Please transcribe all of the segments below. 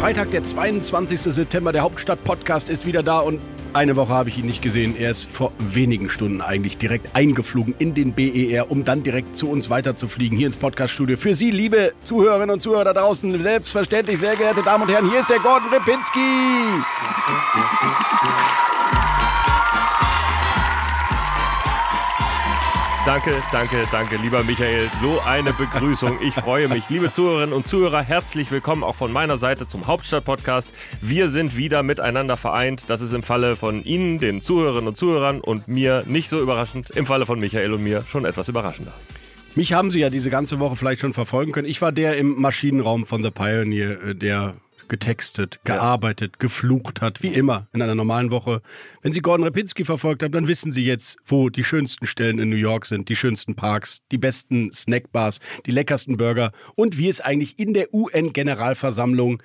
Freitag, der 22. September, der Hauptstadt-Podcast ist wieder da und eine Woche habe ich ihn nicht gesehen. Er ist vor wenigen Stunden eigentlich direkt eingeflogen in den BER, um dann direkt zu uns weiterzufliegen, hier ins Podcaststudio. Für Sie, liebe Zuhörerinnen und Zuhörer da draußen, selbstverständlich, sehr geehrte Damen und Herren, hier ist der Gordon Ripinski. Danke, danke, danke, lieber Michael. So eine Begrüßung. Ich freue mich. Liebe Zuhörerinnen und Zuhörer, herzlich willkommen auch von meiner Seite zum Hauptstadt-Podcast. Wir sind wieder miteinander vereint. Das ist im Falle von Ihnen, den Zuhörerinnen und Zuhörern und mir nicht so überraschend. Im Falle von Michael und mir schon etwas überraschender. Mich haben Sie ja diese ganze Woche vielleicht schon verfolgen können. Ich war der im Maschinenraum von The Pioneer, äh, der getextet, gearbeitet, ja. geflucht hat, wie immer in einer normalen Woche. Wenn Sie Gordon Rapinski verfolgt haben, dann wissen Sie jetzt, wo die schönsten Stellen in New York sind, die schönsten Parks, die besten Snackbars, die leckersten Burger und wie es eigentlich in der UN-Generalversammlung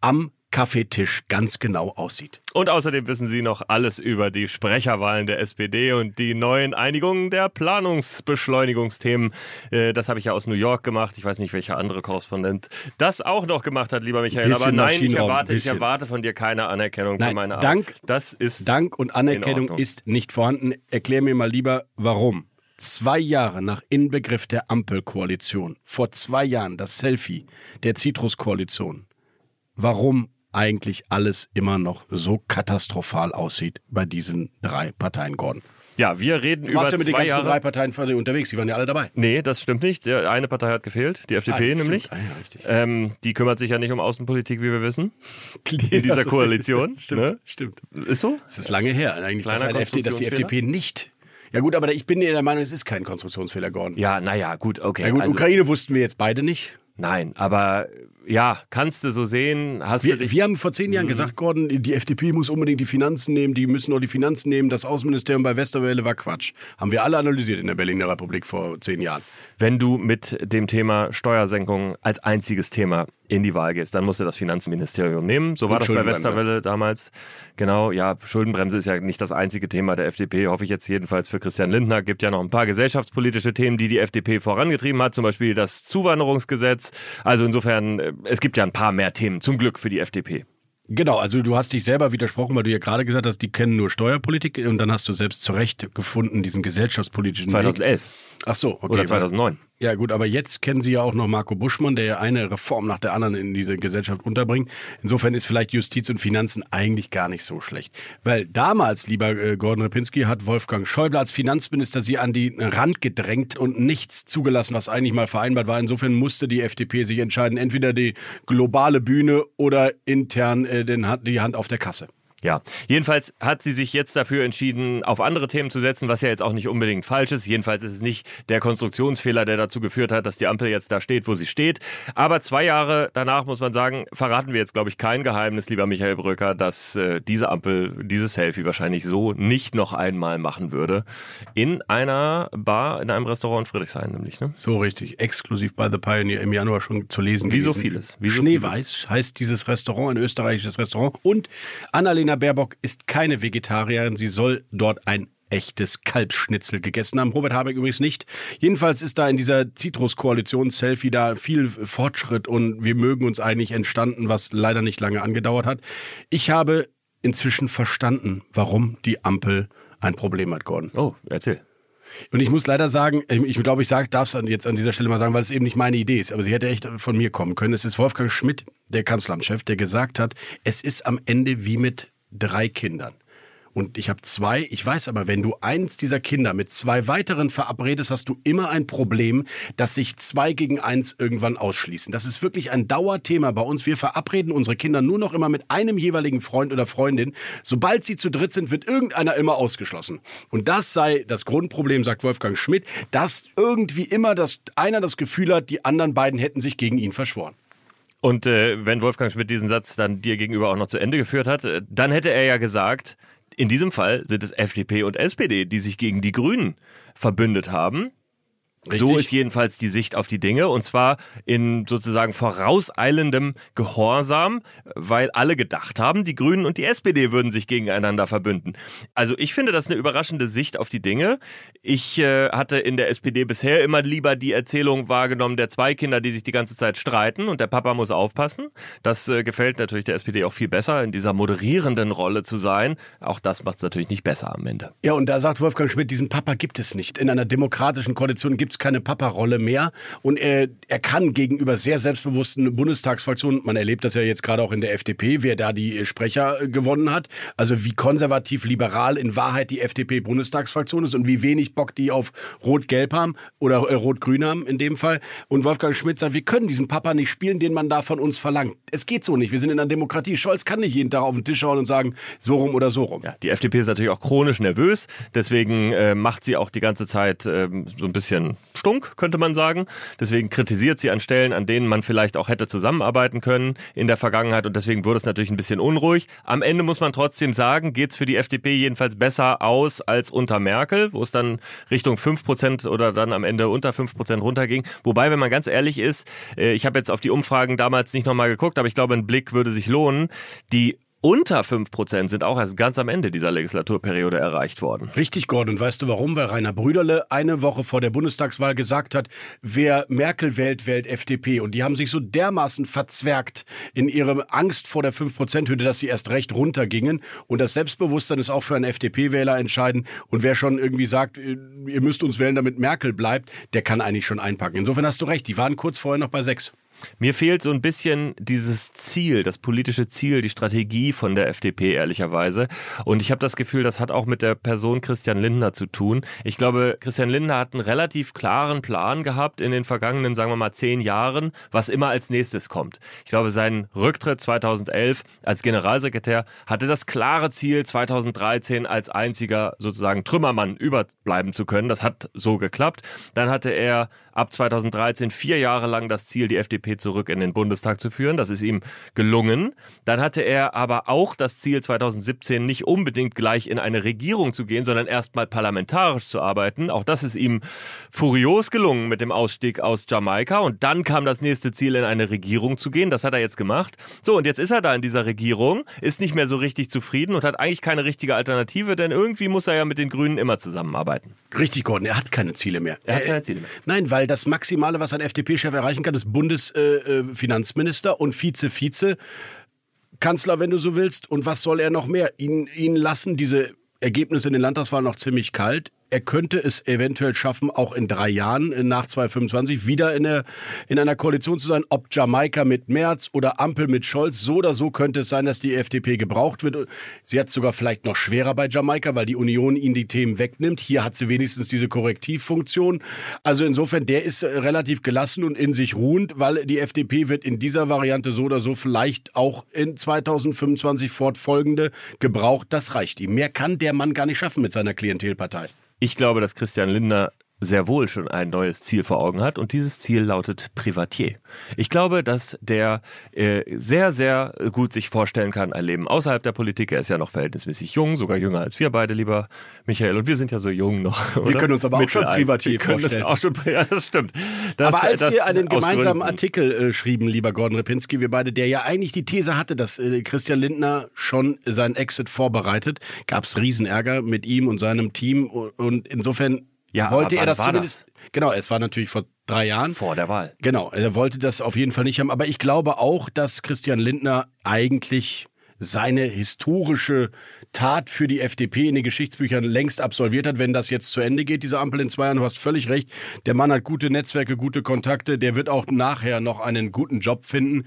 am Kaffeetisch ganz genau aussieht. Und außerdem wissen Sie noch alles über die Sprecherwahlen der SPD und die neuen Einigungen der Planungsbeschleunigungsthemen. Äh, das habe ich ja aus New York gemacht. Ich weiß nicht, welcher andere Korrespondent das auch noch gemacht hat, lieber Michael. Aber nein, ich erwarte, ich erwarte von dir keine Anerkennung nein, für meine Arbeit. Dank, das ist Dank und Anerkennung ist nicht vorhanden. Erklär mir mal lieber, warum. Zwei Jahre nach Inbegriff der Ampelkoalition, vor zwei Jahren das Selfie der Citrus-Koalition. Warum eigentlich alles immer noch so katastrophal aussieht bei diesen drei Parteien, Gordon. Ja, wir reden du über warst ja mit den ganzen Jahre. drei Parteien unterwegs, die waren ja alle dabei. Nee, das stimmt nicht. Eine Partei hat gefehlt, die FDP ah, nämlich. Ah, ja. Ähm, die kümmert sich ja nicht um Außenpolitik, wie wir wissen. In dieser Koalition. stimmt, ne? stimmt. Ist so? Es ist lange her, eigentlich, dass, Kleiner FD, dass die FDP nicht ja gut, aber ich bin der Meinung, es ist kein Konstruktionsfehler, Gordon. Ja, naja, gut, okay. Ja gut, also, Ukraine wussten wir jetzt beide nicht. Nein, aber ja, kannst du so sehen. Hast wir, du dich wir haben vor zehn Jahren gesagt, Gordon, die FDP muss unbedingt die Finanzen nehmen, die müssen nur die Finanzen nehmen. Das Außenministerium bei Westerwelle war Quatsch. Haben wir alle analysiert in der Berliner Republik vor zehn Jahren. Wenn du mit dem Thema Steuersenkung als einziges Thema in die Wahl gehst, dann musst du das Finanzministerium nehmen. So war das bei Westerwelle damals. Genau, ja, Schuldenbremse ist ja nicht das einzige Thema der FDP, hoffe ich jetzt jedenfalls für Christian Lindner. Gibt ja noch ein paar gesellschaftspolitische Themen, die die FDP vorangetrieben hat, zum Beispiel das Zuwanderungsgesetz. Also insofern, es gibt ja ein paar mehr Themen, zum Glück für die FDP. Genau, also du hast dich selber widersprochen, weil du ja gerade gesagt hast, die kennen nur Steuerpolitik und dann hast du selbst zurecht gefunden, diesen gesellschaftspolitischen 2011. Weg. Ach so, okay. Oder 2009. Ja gut, aber jetzt kennen Sie ja auch noch Marco Buschmann, der ja eine Reform nach der anderen in diese Gesellschaft unterbringt. Insofern ist vielleicht Justiz und Finanzen eigentlich gar nicht so schlecht. Weil damals, lieber äh, Gordon Repinski, hat Wolfgang Schäuble als Finanzminister sie an die Rand gedrängt und nichts zugelassen, was eigentlich mal vereinbart war. Insofern musste die FDP sich entscheiden, entweder die globale Bühne oder intern äh, den, die Hand auf der Kasse. Ja, jedenfalls hat sie sich jetzt dafür entschieden, auf andere Themen zu setzen, was ja jetzt auch nicht unbedingt falsch ist. Jedenfalls ist es nicht der Konstruktionsfehler, der dazu geführt hat, dass die Ampel jetzt da steht, wo sie steht. Aber zwei Jahre danach muss man sagen, verraten wir jetzt, glaube ich, kein Geheimnis, lieber Michael Brücker, dass äh, diese Ampel dieses Selfie wahrscheinlich so nicht noch einmal machen würde. In einer Bar, in einem Restaurant in Friedrichshain nämlich. Ne? So richtig, exklusiv bei The Pioneer im Januar schon zu lesen. Wie so vieles. Wie so Schneeweiß vieles. heißt dieses Restaurant, ein österreichisches Restaurant. Und Annalena Baerbock ist keine Vegetarierin. Sie soll dort ein echtes Kalbsschnitzel gegessen haben. Robert Habeck übrigens nicht. Jedenfalls ist da in dieser Citrus-Koalition-Selfie da viel Fortschritt und wir mögen uns eigentlich entstanden, was leider nicht lange angedauert hat. Ich habe inzwischen verstanden, warum die Ampel ein Problem hat, Gordon. Oh, erzähl. Und ich muss leider sagen, ich glaube, ich darf es jetzt an dieser Stelle mal sagen, weil es eben nicht meine Idee ist, aber sie hätte echt von mir kommen können. Es ist Wolfgang Schmidt, der Kanzleramtschef, der gesagt hat, es ist am Ende wie mit drei Kindern. Und ich habe zwei. Ich weiß aber, wenn du eins dieser Kinder mit zwei weiteren verabredest, hast du immer ein Problem, dass sich zwei gegen eins irgendwann ausschließen. Das ist wirklich ein Dauerthema bei uns. Wir verabreden unsere Kinder nur noch immer mit einem jeweiligen Freund oder Freundin. Sobald sie zu dritt sind, wird irgendeiner immer ausgeschlossen. Und das sei das Grundproblem, sagt Wolfgang Schmidt, dass irgendwie immer das, einer das Gefühl hat, die anderen beiden hätten sich gegen ihn verschworen. Und äh, wenn Wolfgang Schmidt diesen Satz dann dir gegenüber auch noch zu Ende geführt hat, äh, dann hätte er ja gesagt, in diesem Fall sind es FDP und SPD, die sich gegen die Grünen verbündet haben. Richtig. So ist jedenfalls die Sicht auf die Dinge und zwar in sozusagen vorauseilendem Gehorsam, weil alle gedacht haben, die Grünen und die SPD würden sich gegeneinander verbünden. Also ich finde das eine überraschende Sicht auf die Dinge. Ich äh, hatte in der SPD bisher immer lieber die Erzählung wahrgenommen der zwei Kinder, die sich die ganze Zeit streiten und der Papa muss aufpassen. Das äh, gefällt natürlich der SPD auch viel besser, in dieser moderierenden Rolle zu sein. Auch das macht es natürlich nicht besser am Ende. Ja, und da sagt Wolfgang Schmidt, diesen Papa gibt es nicht. In einer demokratischen Koalition gibt es keine Papa-Rolle mehr. Und er, er kann gegenüber sehr selbstbewussten Bundestagsfraktionen, man erlebt das ja jetzt gerade auch in der FDP, wer da die Sprecher gewonnen hat, also wie konservativ liberal in Wahrheit die FDP-Bundestagsfraktion ist und wie wenig Bock die auf Rot-Gelb haben oder äh, Rot-Grün haben in dem Fall. Und Wolfgang Schmidt sagt, wir können diesen Papa nicht spielen, den man da von uns verlangt. Es geht so nicht. Wir sind in einer Demokratie. Scholz kann nicht jeden Tag auf den Tisch hauen und sagen, so rum oder so rum. Ja, die FDP ist natürlich auch chronisch nervös, deswegen äh, macht sie auch die ganze Zeit äh, so ein bisschen stunk, könnte man sagen. Deswegen kritisiert sie an Stellen, an denen man vielleicht auch hätte zusammenarbeiten können in der Vergangenheit und deswegen wurde es natürlich ein bisschen unruhig. Am Ende muss man trotzdem sagen, geht es für die FDP jedenfalls besser aus als unter Merkel, wo es dann Richtung 5% oder dann am Ende unter 5% runterging. Wobei, wenn man ganz ehrlich ist, äh, ich habe jetzt auf die Umfragen damals nicht nochmal geguckt, aber ich glaube, ein Blick würde sich lohnen. Die unter 5% sind auch erst ganz am Ende dieser Legislaturperiode erreicht worden. Richtig, Gordon. Weißt du warum? Weil Rainer Brüderle eine Woche vor der Bundestagswahl gesagt hat, wer Merkel wählt, wählt FDP. Und die haben sich so dermaßen verzwergt in ihrer Angst vor der 5%-Hürde, dass sie erst recht runtergingen. Und das Selbstbewusstsein ist auch für einen FDP-Wähler entscheidend. Und wer schon irgendwie sagt, ihr müsst uns wählen, damit Merkel bleibt, der kann eigentlich schon einpacken. Insofern hast du recht. Die waren kurz vorher noch bei 6. Mir fehlt so ein bisschen dieses Ziel, das politische Ziel, die Strategie von der FDP, ehrlicherweise. Und ich habe das Gefühl, das hat auch mit der Person Christian Lindner zu tun. Ich glaube, Christian Lindner hat einen relativ klaren Plan gehabt in den vergangenen, sagen wir mal, zehn Jahren, was immer als nächstes kommt. Ich glaube, sein Rücktritt 2011 als Generalsekretär hatte das klare Ziel, 2013 als einziger sozusagen Trümmermann überbleiben zu können. Das hat so geklappt. Dann hatte er ab 2013 vier Jahre lang das Ziel, die FDP zurück in den Bundestag zu führen. Das ist ihm gelungen. Dann hatte er aber auch das Ziel 2017 nicht unbedingt gleich in eine Regierung zu gehen, sondern erstmal parlamentarisch zu arbeiten. Auch das ist ihm furios gelungen mit dem Ausstieg aus Jamaika. Und dann kam das nächste Ziel, in eine Regierung zu gehen. Das hat er jetzt gemacht. So, und jetzt ist er da in dieser Regierung, ist nicht mehr so richtig zufrieden und hat eigentlich keine richtige Alternative, denn irgendwie muss er ja mit den Grünen immer zusammenarbeiten. Richtig, Gordon. Er hat keine Ziele mehr. Er hat keine Ziele mehr. Nein, weil das Maximale, was ein FDP-Chef erreichen kann, ist Bundesfinanzminister äh, und Vize-Vize. Kanzler, wenn du so willst. Und was soll er noch mehr? Ihn, ihn lassen diese Ergebnisse in den Landtagswahlen noch ziemlich kalt er könnte es eventuell schaffen, auch in drei Jahren äh, nach 2025 wieder in, der, in einer Koalition zu sein. Ob Jamaika mit Merz oder Ampel mit Scholz, so oder so könnte es sein, dass die FDP gebraucht wird. Sie hat es sogar vielleicht noch schwerer bei Jamaika, weil die Union ihnen die Themen wegnimmt. Hier hat sie wenigstens diese Korrektivfunktion. Also insofern, der ist äh, relativ gelassen und in sich ruhend, weil die FDP wird in dieser Variante so oder so vielleicht auch in 2025 fortfolgende gebraucht. Das reicht ihm. Mehr kann der Mann gar nicht schaffen mit seiner Klientelpartei. Ich glaube, dass Christian Lindner sehr wohl schon ein neues Ziel vor Augen hat und dieses Ziel lautet Privatier. Ich glaube, dass der äh, sehr, sehr gut sich vorstellen kann, ein Leben außerhalb der Politik. Er ist ja noch verhältnismäßig jung, sogar jünger als wir beide, lieber Michael. Und wir sind ja so jung noch. Oder? Wir können uns aber auch schon Privatier wir können vorstellen. Das auch schon, ja, das stimmt. Das, aber als wir einen gemeinsamen Gründen. Artikel äh, schrieben, lieber Gordon Repinski, wir beide, der ja eigentlich die These hatte, dass äh, Christian Lindner schon seinen Exit vorbereitet, gab es Riesenärger mit ihm und seinem Team und insofern Ja, wollte er das zumindest. Genau, es war natürlich vor drei Jahren. Vor der Wahl. Genau, er wollte das auf jeden Fall nicht haben. Aber ich glaube auch, dass Christian Lindner eigentlich seine historische Tat für die FDP in den Geschichtsbüchern längst absolviert hat, wenn das jetzt zu Ende geht, diese Ampel in zwei Jahren. Du hast völlig recht. Der Mann hat gute Netzwerke, gute Kontakte. Der wird auch nachher noch einen guten Job finden.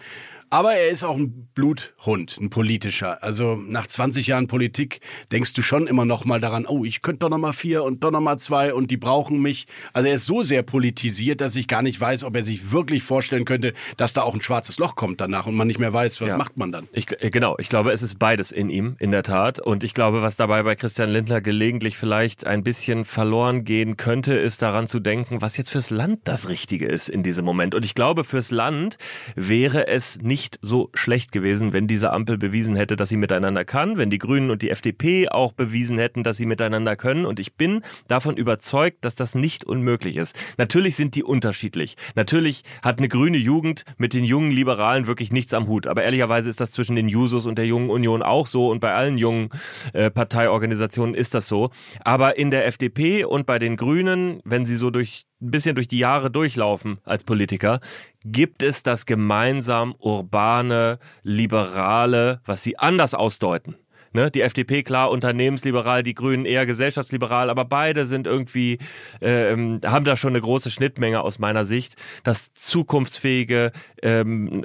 Aber er ist auch ein Bluthund, ein politischer. Also nach 20 Jahren Politik denkst du schon immer noch mal daran, oh, ich könnte doch noch mal vier und doch noch mal zwei und die brauchen mich. Also er ist so sehr politisiert, dass ich gar nicht weiß, ob er sich wirklich vorstellen könnte, dass da auch ein schwarzes Loch kommt danach und man nicht mehr weiß, was ja. macht man dann. Ich, äh, genau, ich glaube, es ist beides in ihm, in der Tat. Und ich glaube, was dabei bei Christian Lindner gelegentlich vielleicht ein bisschen verloren gehen könnte, ist daran zu denken, was jetzt fürs Land das Richtige ist in diesem Moment. Und ich glaube, fürs Land wäre es nicht so schlecht gewesen, wenn diese Ampel bewiesen hätte, dass sie miteinander kann, wenn die Grünen und die FDP auch bewiesen hätten, dass sie miteinander können. Und ich bin davon überzeugt, dass das nicht unmöglich ist. Natürlich sind die unterschiedlich. Natürlich hat eine grüne Jugend mit den jungen Liberalen wirklich nichts am Hut. Aber ehrlicherweise ist das zwischen den Jusos und der Jungen Union auch so und bei allen jungen äh, Parteiorganisationen ist das so. Aber in der FDP und bei den Grünen, wenn sie so durch ein bisschen durch die Jahre durchlaufen als Politiker, gibt es das gemeinsam urbane, liberale, was sie anders ausdeuten. Ne? Die FDP klar unternehmensliberal, die Grünen eher gesellschaftsliberal, aber beide sind irgendwie, ähm, haben da schon eine große Schnittmenge aus meiner Sicht. Das zukunftsfähige, ähm,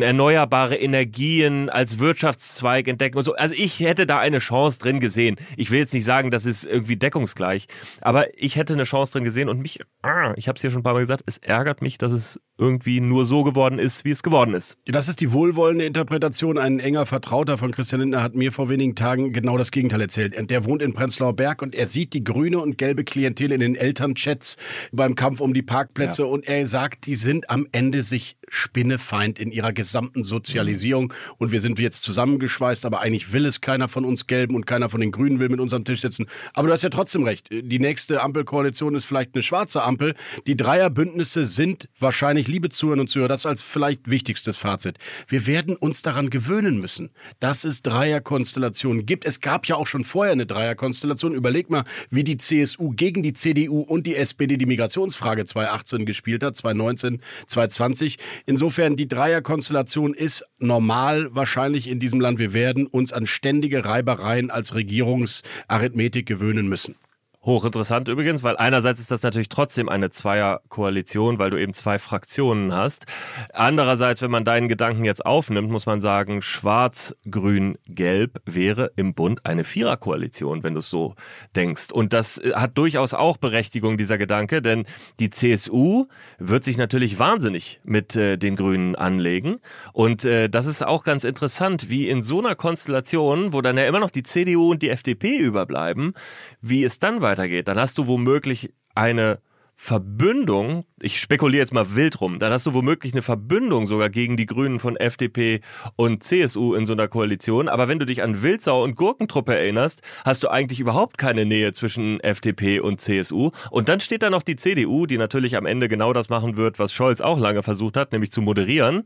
erneuerbare Energien als Wirtschaftszweig entdecken und so. Also ich hätte da eine Chance drin gesehen. Ich will jetzt nicht sagen, das ist irgendwie deckungsgleich, aber ich hätte eine Chance drin gesehen und mich, ah, ich habe es hier schon ein paar Mal gesagt, es ärgert mich, dass es irgendwie nur so geworden ist, wie es geworden ist. Das ist die wohlwollende Interpretation. Ein enger Vertrauter von Christian Lindner hat mir vor wenigen Tagen genau das Gegenteil erzählt. Der wohnt in Prenzlauer Berg und er sieht die grüne und gelbe Klientel in den Elternchats beim Kampf um die Parkplätze ja. und er sagt, die sind am Ende sich Spinnefeind in ihrer gesamten Sozialisierung und wir sind jetzt zusammengeschweißt, aber eigentlich will es keiner von uns Gelben und keiner von den Grünen will mit uns am Tisch sitzen. Aber du hast ja trotzdem recht. Die nächste Ampelkoalition ist vielleicht eine schwarze Ampel. Die Dreierbündnisse sind wahrscheinlich liebe Zuhörer und Zuhörer, das als vielleicht wichtigstes Fazit. Wir werden uns daran gewöhnen müssen, dass es Dreierkonstellationen gibt. Es gab ja auch schon vorher eine Dreierkonstellation. Überleg mal, wie die CSU gegen die CDU und die SPD die Migrationsfrage 2018 gespielt hat, 2019, 2020. Insofern, die Dreierkonstellation ist normal wahrscheinlich in diesem Land. Wir werden uns an ständige Reibereien als Regierungsarithmetik gewöhnen müssen. Hochinteressant übrigens, weil einerseits ist das natürlich trotzdem eine Zweierkoalition, weil du eben zwei Fraktionen hast. Andererseits, wenn man deinen Gedanken jetzt aufnimmt, muss man sagen, Schwarz, Grün, Gelb wäre im Bund eine Viererkoalition, wenn du es so denkst. Und das äh, hat durchaus auch Berechtigung, dieser Gedanke, denn die CSU wird sich natürlich wahnsinnig mit äh, den Grünen anlegen. Und äh, das ist auch ganz interessant, wie in so einer Konstellation, wo dann ja immer noch die CDU und die FDP überbleiben, wie es dann weitergeht, dann hast du womöglich eine Verbündung, ich spekuliere jetzt mal wild rum, dann hast du womöglich eine Verbündung sogar gegen die Grünen von FDP und CSU in so einer Koalition. Aber wenn du dich an Wildsau und Gurkentruppe erinnerst, hast du eigentlich überhaupt keine Nähe zwischen FDP und CSU. Und dann steht da noch die CDU, die natürlich am Ende genau das machen wird, was Scholz auch lange versucht hat, nämlich zu moderieren.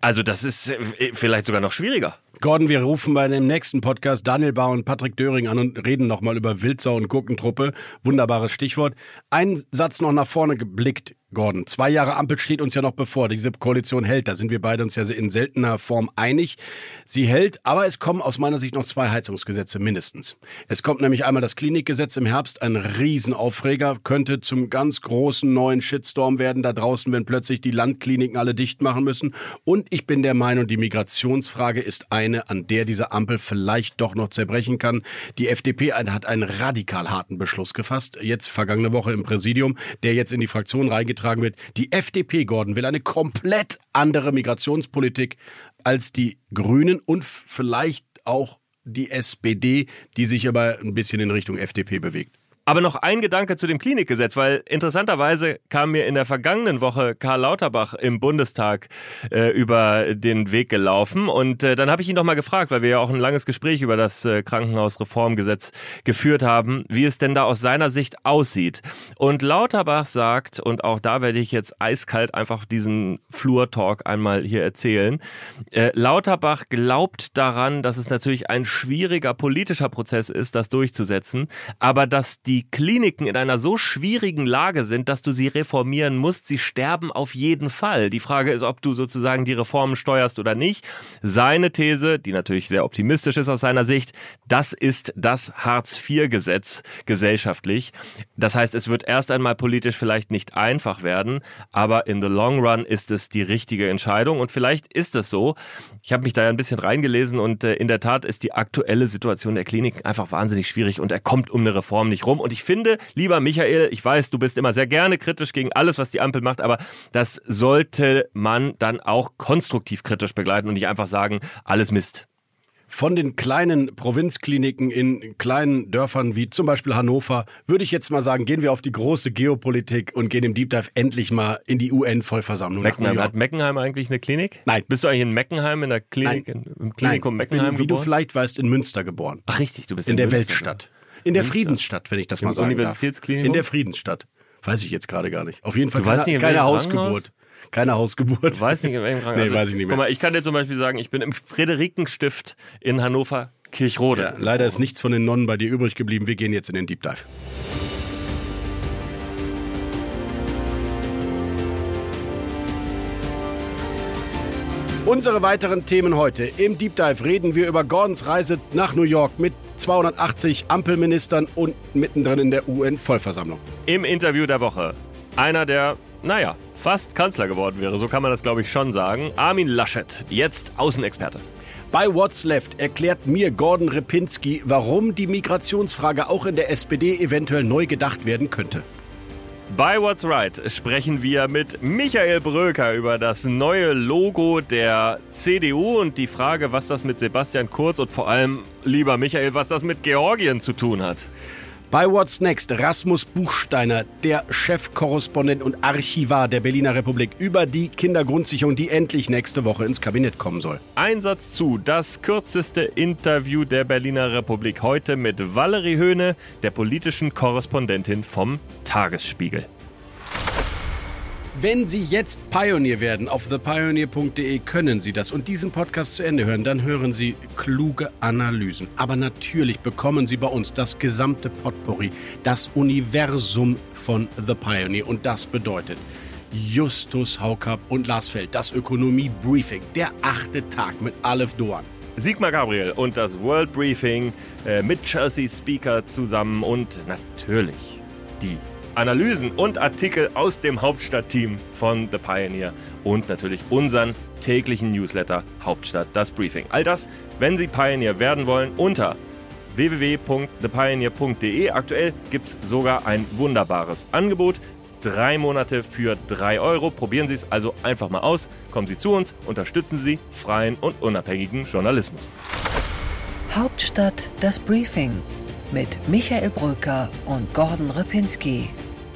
Also das ist äh, vielleicht sogar noch schwieriger. Gordon, wir rufen bei dem nächsten Podcast Daniel Bauer und Patrick Döring an und reden nochmal über Wildsau und Gurkentruppe. Wunderbares Stichwort. Ein Satz noch nach vorne geblickt. Gordon. Zwei Jahre Ampel steht uns ja noch bevor. Diese Koalition hält. Da sind wir beide uns ja in seltener Form einig. Sie hält, aber es kommen aus meiner Sicht noch zwei Heizungsgesetze mindestens. Es kommt nämlich einmal das Klinikgesetz im Herbst, ein Riesenaufreger, könnte zum ganz großen neuen Shitstorm werden da draußen, wenn plötzlich die Landkliniken alle dicht machen müssen. Und ich bin der Meinung, die Migrationsfrage ist eine, an der diese Ampel vielleicht doch noch zerbrechen kann. Die FDP hat einen radikal harten Beschluss gefasst, jetzt vergangene Woche im Präsidium, der jetzt in die Fraktion reingeht getragen wird. Die FDP, Gordon, will eine komplett andere Migrationspolitik als die Grünen und vielleicht auch die SPD, die sich aber ein bisschen in Richtung FDP bewegt. Aber noch ein Gedanke zu dem Klinikgesetz, weil interessanterweise kam mir in der vergangenen Woche Karl Lauterbach im Bundestag äh, über den Weg gelaufen und äh, dann habe ich ihn noch mal gefragt, weil wir ja auch ein langes Gespräch über das äh, Krankenhausreformgesetz geführt haben, wie es denn da aus seiner Sicht aussieht. Und Lauterbach sagt, und auch da werde ich jetzt eiskalt einfach diesen Flur-Talk einmal hier erzählen, äh, Lauterbach glaubt daran, dass es natürlich ein schwieriger politischer Prozess ist, das durchzusetzen, aber dass die die Kliniken in einer so schwierigen Lage sind, dass du sie reformieren musst. Sie sterben auf jeden Fall. Die Frage ist, ob du sozusagen die Reformen steuerst oder nicht. Seine These, die natürlich sehr optimistisch ist aus seiner Sicht, das ist das Hartz-IV-Gesetz gesellschaftlich. Das heißt, es wird erst einmal politisch vielleicht nicht einfach werden, aber in the long run ist es die richtige Entscheidung und vielleicht ist es so. Ich habe mich da ja ein bisschen reingelesen und äh, in der Tat ist die aktuelle Situation der Kliniken einfach wahnsinnig schwierig und er kommt um eine Reform nicht rum. Und ich finde, lieber Michael, ich weiß, du bist immer sehr gerne kritisch gegen alles, was die Ampel macht, aber das sollte man dann auch konstruktiv kritisch begleiten und nicht einfach sagen, alles Mist von den kleinen Provinzkliniken in kleinen Dörfern wie zum Beispiel Hannover, würde ich jetzt mal sagen, gehen wir auf die große Geopolitik und gehen im Deep Dive endlich mal in die UN-Vollversammlung. Meckenheim. Hat Meckenheim eigentlich eine Klinik? Nein. Bist du eigentlich in Meckenheim, in der Klinik, Nein. im Klinikum Nein, ich Meckenheim bin, wie geboren? du vielleicht weißt, in Münster geboren. Ach richtig, du bist In, in, der Münster, Weltstadt. In der. Friedensstadt, wenn ich das Im mal sagen darf. Universitätsklinikum? In der Friedensstadt. Weiß ich jetzt gerade gar nicht. Auf jeden Fall Du keine, weißt nicht, in keine Hausgeburt. Keine Hausgeburt. Ich weiß nicht, in welchem Krankenhaus. Nee, weiß ich nicht mehr. Guck mal, ich kann dir zum Beispiel sagen, ich bin im Friederikenstift in Hannover Kirchrode. Ja, leider ist nichts von den Nonnen bei dir übrig geblieben. Wir gehen jetzt in den Deep Dive. Unsere weiteren Themen heute. Im Deep Dive reden wir über Gordons Reise nach New York mit 280 Ampelministern und mittendrin in der UN-Vollversammlung. Im Interview der Woche einer, der, naja, fast Kanzler geworden wäre, so kann man das glaube ich schon sagen. Armin Laschet, jetzt Außenexperte. Bei What's Left erklärt mir Gordon Repinski, warum die Migrationsfrage auch in der SPD eventuell neu gedacht werden könnte. Bei What's Right sprechen wir mit Michael Bröker über das neue Logo der CDU und die Frage, was das mit Sebastian Kurz und vor allem, lieber Michael, was das mit Georgien zu tun hat. Bei What's Next Rasmus Buchsteiner, der Chefkorrespondent und Archivar der Berliner Republik, über die Kindergrundsicherung, die endlich nächste Woche ins Kabinett kommen soll. Einsatz zu, das kürzeste Interview der Berliner Republik heute mit Valerie Höhne, der politischen Korrespondentin vom Tagesspiegel. Wenn Sie jetzt Pioneer werden auf thepioneer.de, können Sie das und diesen Podcast zu Ende hören, dann hören Sie kluge Analysen. Aber natürlich bekommen Sie bei uns das gesamte Potpourri, das Universum von The Pioneer. Und das bedeutet Justus Haukapp und Lars Feld, das Ökonomie Briefing, der achte Tag mit Aleph Doan. Sigmar Gabriel und das World Briefing äh, mit Chelsea Speaker zusammen und natürlich die Analysen und Artikel aus dem Hauptstadtteam von The Pioneer und natürlich unseren täglichen Newsletter Hauptstadt das Briefing. All das, wenn Sie Pioneer werden wollen, unter www.thepioneer.de. Aktuell gibt es sogar ein wunderbares Angebot. Drei Monate für drei Euro. Probieren Sie es also einfach mal aus. Kommen Sie zu uns, unterstützen Sie freien und unabhängigen Journalismus. Hauptstadt das Briefing mit Michael Bröker und Gordon Ripinski.